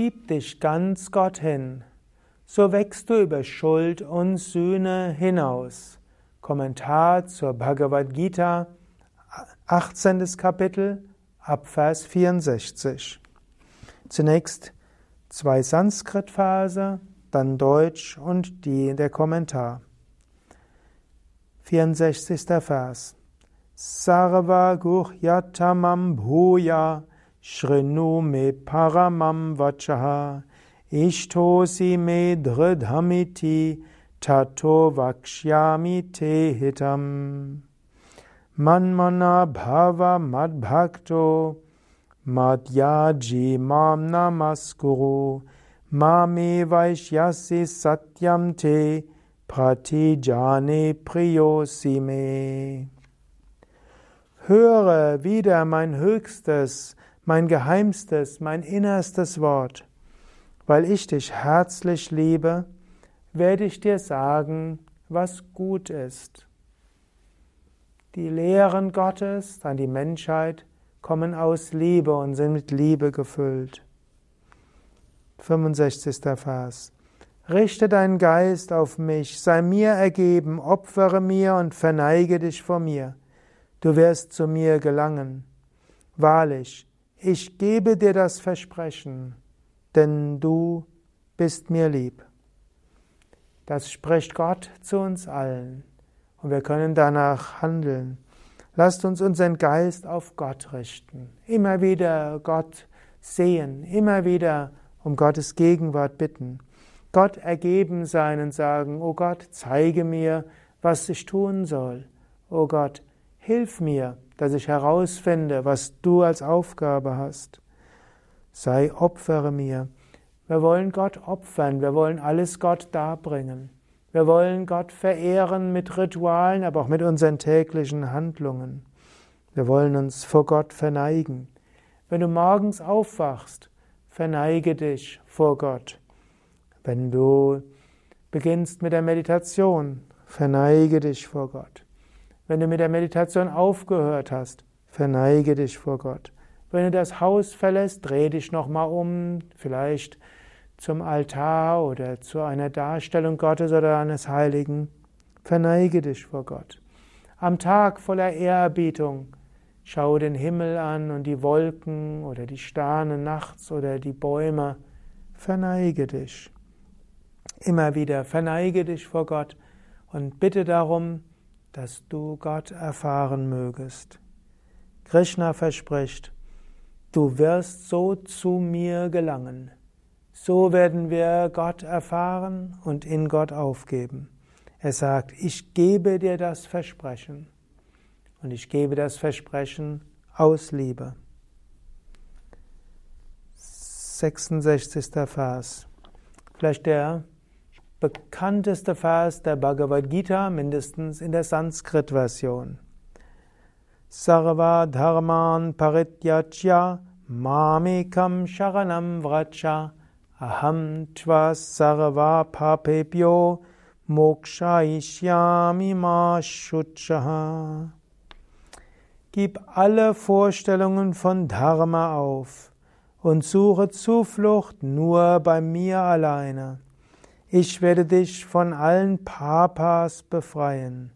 Gib dich ganz Gott hin, so wächst du über Schuld und Sühne hinaus. Kommentar zur Bhagavad Gita, 18. Kapitel, Abvers 64. Zunächst zwei Sanskrit-Verse, dann Deutsch und die der Kommentar. 64. Vers. Sarva Guhyatamam Bhuya Shrinu me paramam vachaha ishtosi me dridhamiti tato vakshyami te hitam. Manmana bhava madbhakto madhyaji mam namaskuru mame vaishyasi satyam te pratijane priyosime. Höre wieder mein höchstes, mein geheimstes, mein innerstes Wort. Weil ich dich herzlich liebe, werde ich dir sagen, was gut ist. Die Lehren Gottes an die Menschheit kommen aus Liebe und sind mit Liebe gefüllt. 65. Vers. Richte deinen Geist auf mich, sei mir ergeben, opfere mir und verneige dich vor mir. Du wirst zu mir gelangen. Wahrlich, ich gebe dir das Versprechen, denn du bist mir lieb. Das spricht Gott zu uns allen und wir können danach handeln. Lasst uns unseren Geist auf Gott richten, immer wieder Gott sehen, immer wieder um Gottes Gegenwart bitten, Gott ergeben sein und sagen, O Gott, zeige mir, was ich tun soll. O Gott, hilf mir, dass ich herausfinde, was du als Aufgabe hast. Sei opfere mir. Wir wollen Gott opfern, wir wollen alles Gott darbringen. Wir wollen Gott verehren mit Ritualen, aber auch mit unseren täglichen Handlungen. Wir wollen uns vor Gott verneigen. Wenn du morgens aufwachst, verneige dich vor Gott. Wenn du beginnst mit der Meditation, verneige dich vor Gott. Wenn du mit der Meditation aufgehört hast, verneige dich vor Gott. Wenn du das Haus verlässt, dreh dich nochmal um, vielleicht zum Altar oder zu einer Darstellung Gottes oder eines Heiligen. Verneige dich vor Gott. Am Tag voller Ehrerbietung schau den Himmel an und die Wolken oder die Sterne nachts oder die Bäume. Verneige dich. Immer wieder verneige dich vor Gott und bitte darum, dass du Gott erfahren mögest. Krishna verspricht, du wirst so zu mir gelangen. So werden wir Gott erfahren und in Gott aufgeben. Er sagt, ich gebe dir das Versprechen. Und ich gebe das Versprechen aus Liebe. 66. Vers. Vielleicht der bekannteste Vers der Bhagavad Gita, mindestens in der Sanskrit-Version. Sarva Dharman Parityajya Mamikam Sharanam Vracha Aham Tva Sarva Papebhyo Mokshaishyami Ma Shuchaha Gib alle Vorstellungen von Dharma auf und suche Zuflucht nur bei mir alleine. Ich werde dich von allen Papas befreien.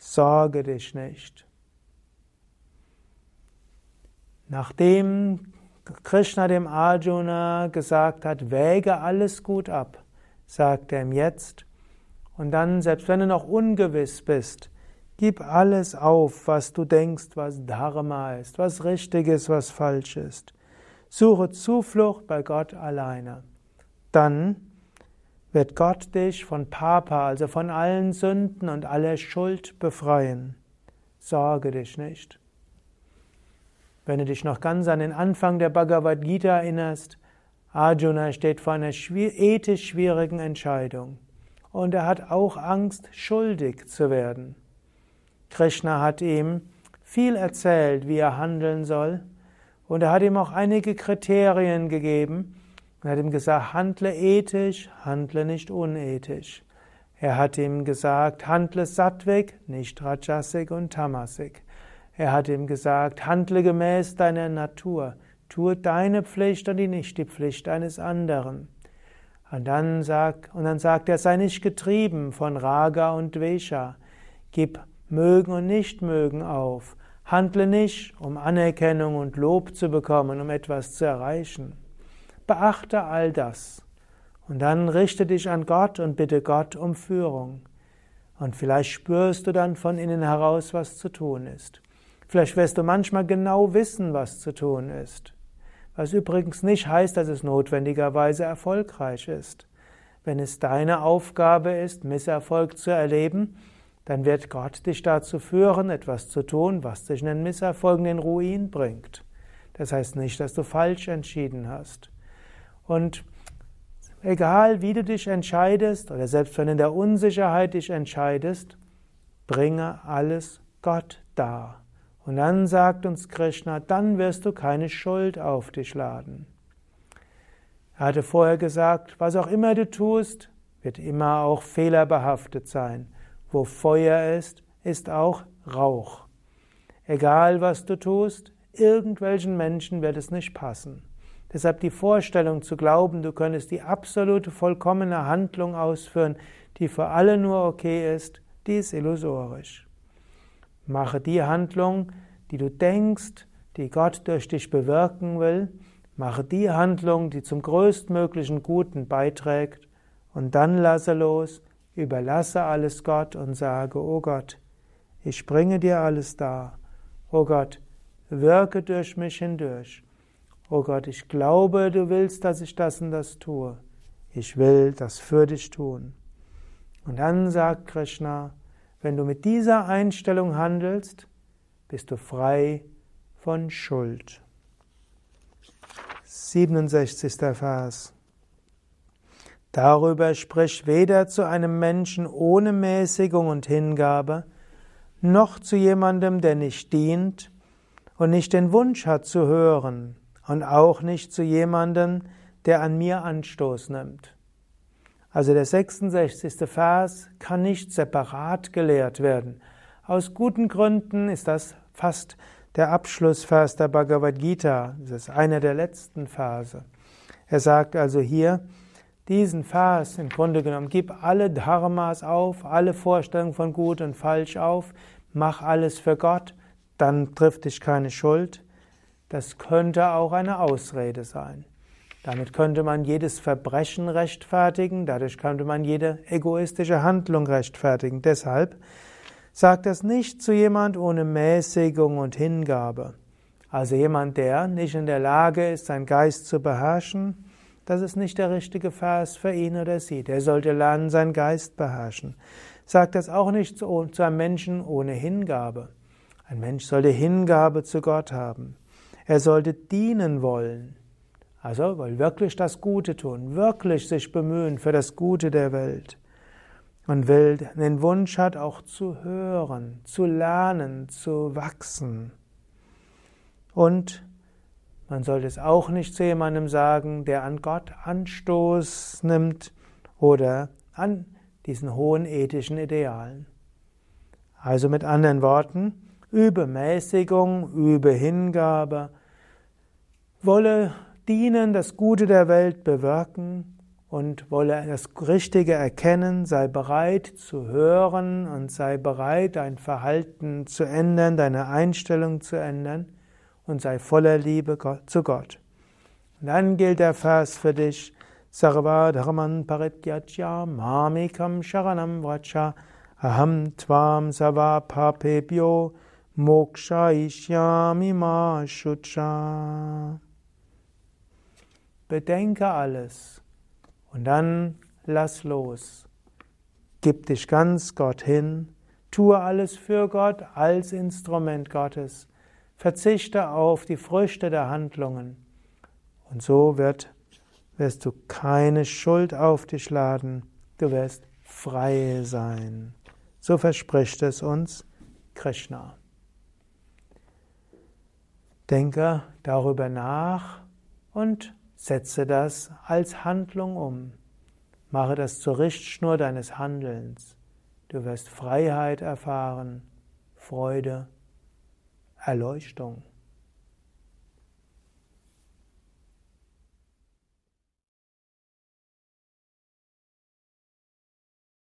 Sorge dich nicht. Nachdem Krishna dem Arjuna gesagt hat, wäge alles gut ab, sagt er ihm jetzt, und dann, selbst wenn du noch ungewiss bist, gib alles auf, was du denkst, was Dharma ist, was richtig ist, was falsch ist. Suche Zuflucht bei Gott alleine. Dann wird Gott dich von Papa, also von allen Sünden und aller Schuld befreien. Sorge dich nicht. Wenn du dich noch ganz an den Anfang der Bhagavad Gita erinnerst, Arjuna steht vor einer ethisch schwierigen Entscheidung und er hat auch Angst, schuldig zu werden. Krishna hat ihm viel erzählt, wie er handeln soll, und er hat ihm auch einige Kriterien gegeben, er hat ihm gesagt, handle ethisch, handle nicht unethisch. Er hat ihm gesagt, handle sattwig, nicht rajasik und tamasik. Er hat ihm gesagt, handle gemäß deiner Natur, tue deine Pflicht und nicht die Pflicht eines anderen. Und dann, sag, und dann sagt er, sei nicht getrieben von Raga und Dvesha. Gib mögen und nicht mögen auf. Handle nicht, um Anerkennung und Lob zu bekommen, um etwas zu erreichen. Beachte all das. Und dann richte dich an Gott und bitte Gott um Führung. Und vielleicht spürst du dann von innen heraus, was zu tun ist. Vielleicht wirst du manchmal genau wissen, was zu tun ist. Was übrigens nicht heißt, dass es notwendigerweise erfolgreich ist. Wenn es deine Aufgabe ist, Misserfolg zu erleben, dann wird Gott dich dazu führen, etwas zu tun, was dich in den Misserfolg, in Ruin bringt. Das heißt nicht, dass du falsch entschieden hast. Und egal wie du dich entscheidest oder selbst wenn du in der Unsicherheit dich entscheidest, bringe alles Gott dar. Und dann sagt uns Krishna, dann wirst du keine Schuld auf dich laden. Er hatte vorher gesagt, was auch immer du tust, wird immer auch fehlerbehaftet sein. Wo Feuer ist, ist auch Rauch. Egal was du tust, irgendwelchen Menschen wird es nicht passen. Deshalb die Vorstellung zu glauben, du könntest die absolute, vollkommene Handlung ausführen, die für alle nur okay ist, die ist illusorisch. Mache die Handlung, die du denkst, die Gott durch dich bewirken will. Mache die Handlung, die zum größtmöglichen Guten beiträgt. Und dann lasse los, überlasse alles Gott und sage, oh Gott, ich bringe dir alles dar. Oh Gott, wirke durch mich hindurch. Oh Gott, ich glaube, du willst, dass ich das und das tue. Ich will das für dich tun. Und dann sagt Krishna, wenn du mit dieser Einstellung handelst, bist du frei von Schuld. 67. Vers. Darüber sprich weder zu einem Menschen ohne Mäßigung und Hingabe, noch zu jemandem, der nicht dient und nicht den Wunsch hat zu hören, und auch nicht zu jemandem, der an mir Anstoß nimmt. Also der 66. Vers kann nicht separat gelehrt werden. Aus guten Gründen ist das fast der Abschlussvers der Bhagavad Gita. Das ist einer der letzten Verse. Er sagt also hier, diesen Vers im Grunde genommen, gib alle Dharmas auf, alle Vorstellungen von gut und falsch auf, mach alles für Gott, dann trifft dich keine Schuld. Das könnte auch eine Ausrede sein. Damit könnte man jedes Verbrechen rechtfertigen, dadurch könnte man jede egoistische Handlung rechtfertigen. Deshalb sagt das nicht zu jemand ohne Mäßigung und Hingabe. Also jemand, der nicht in der Lage ist, seinen Geist zu beherrschen, das ist nicht der richtige Vers für ihn oder sie. Der sollte lernen, seinen Geist beherrschen. Sagt das auch nicht zu, einem Menschen ohne Hingabe. Ein Mensch sollte Hingabe zu Gott haben. Er sollte dienen wollen. Also will wirklich das Gute tun, wirklich sich bemühen für das Gute der Welt. Und will den Wunsch hat, auch zu hören, zu lernen, zu wachsen. Und man sollte es auch nicht zu jemandem sagen, der an Gott Anstoß nimmt oder an diesen hohen ethischen Idealen. Also mit anderen Worten, übe Mäßigung, übe Hingabe, wolle dienen, das Gute der Welt bewirken und wolle das Richtige erkennen, sei bereit zu hören und sei bereit, dein Verhalten zu ändern, deine Einstellung zu ändern und sei voller Liebe zu Gott. Und dann gilt der Vers für dich, Sarva Dharman Parityajya Mamikam Sharanam Vracha Aham Tvam Sava Papebhyo Moksha Ishyami Ma Shucha Bedenke alles und dann lass los. Gib dich ganz Gott hin, tue alles für Gott als Instrument Gottes, verzichte auf die Früchte der Handlungen und so wird, wirst du keine Schuld auf dich laden, du wirst frei sein. So verspricht es uns Krishna. Denke darüber nach und Setze das als Handlung um. Mache das zur Richtschnur deines Handelns. Du wirst Freiheit erfahren, Freude, Erleuchtung.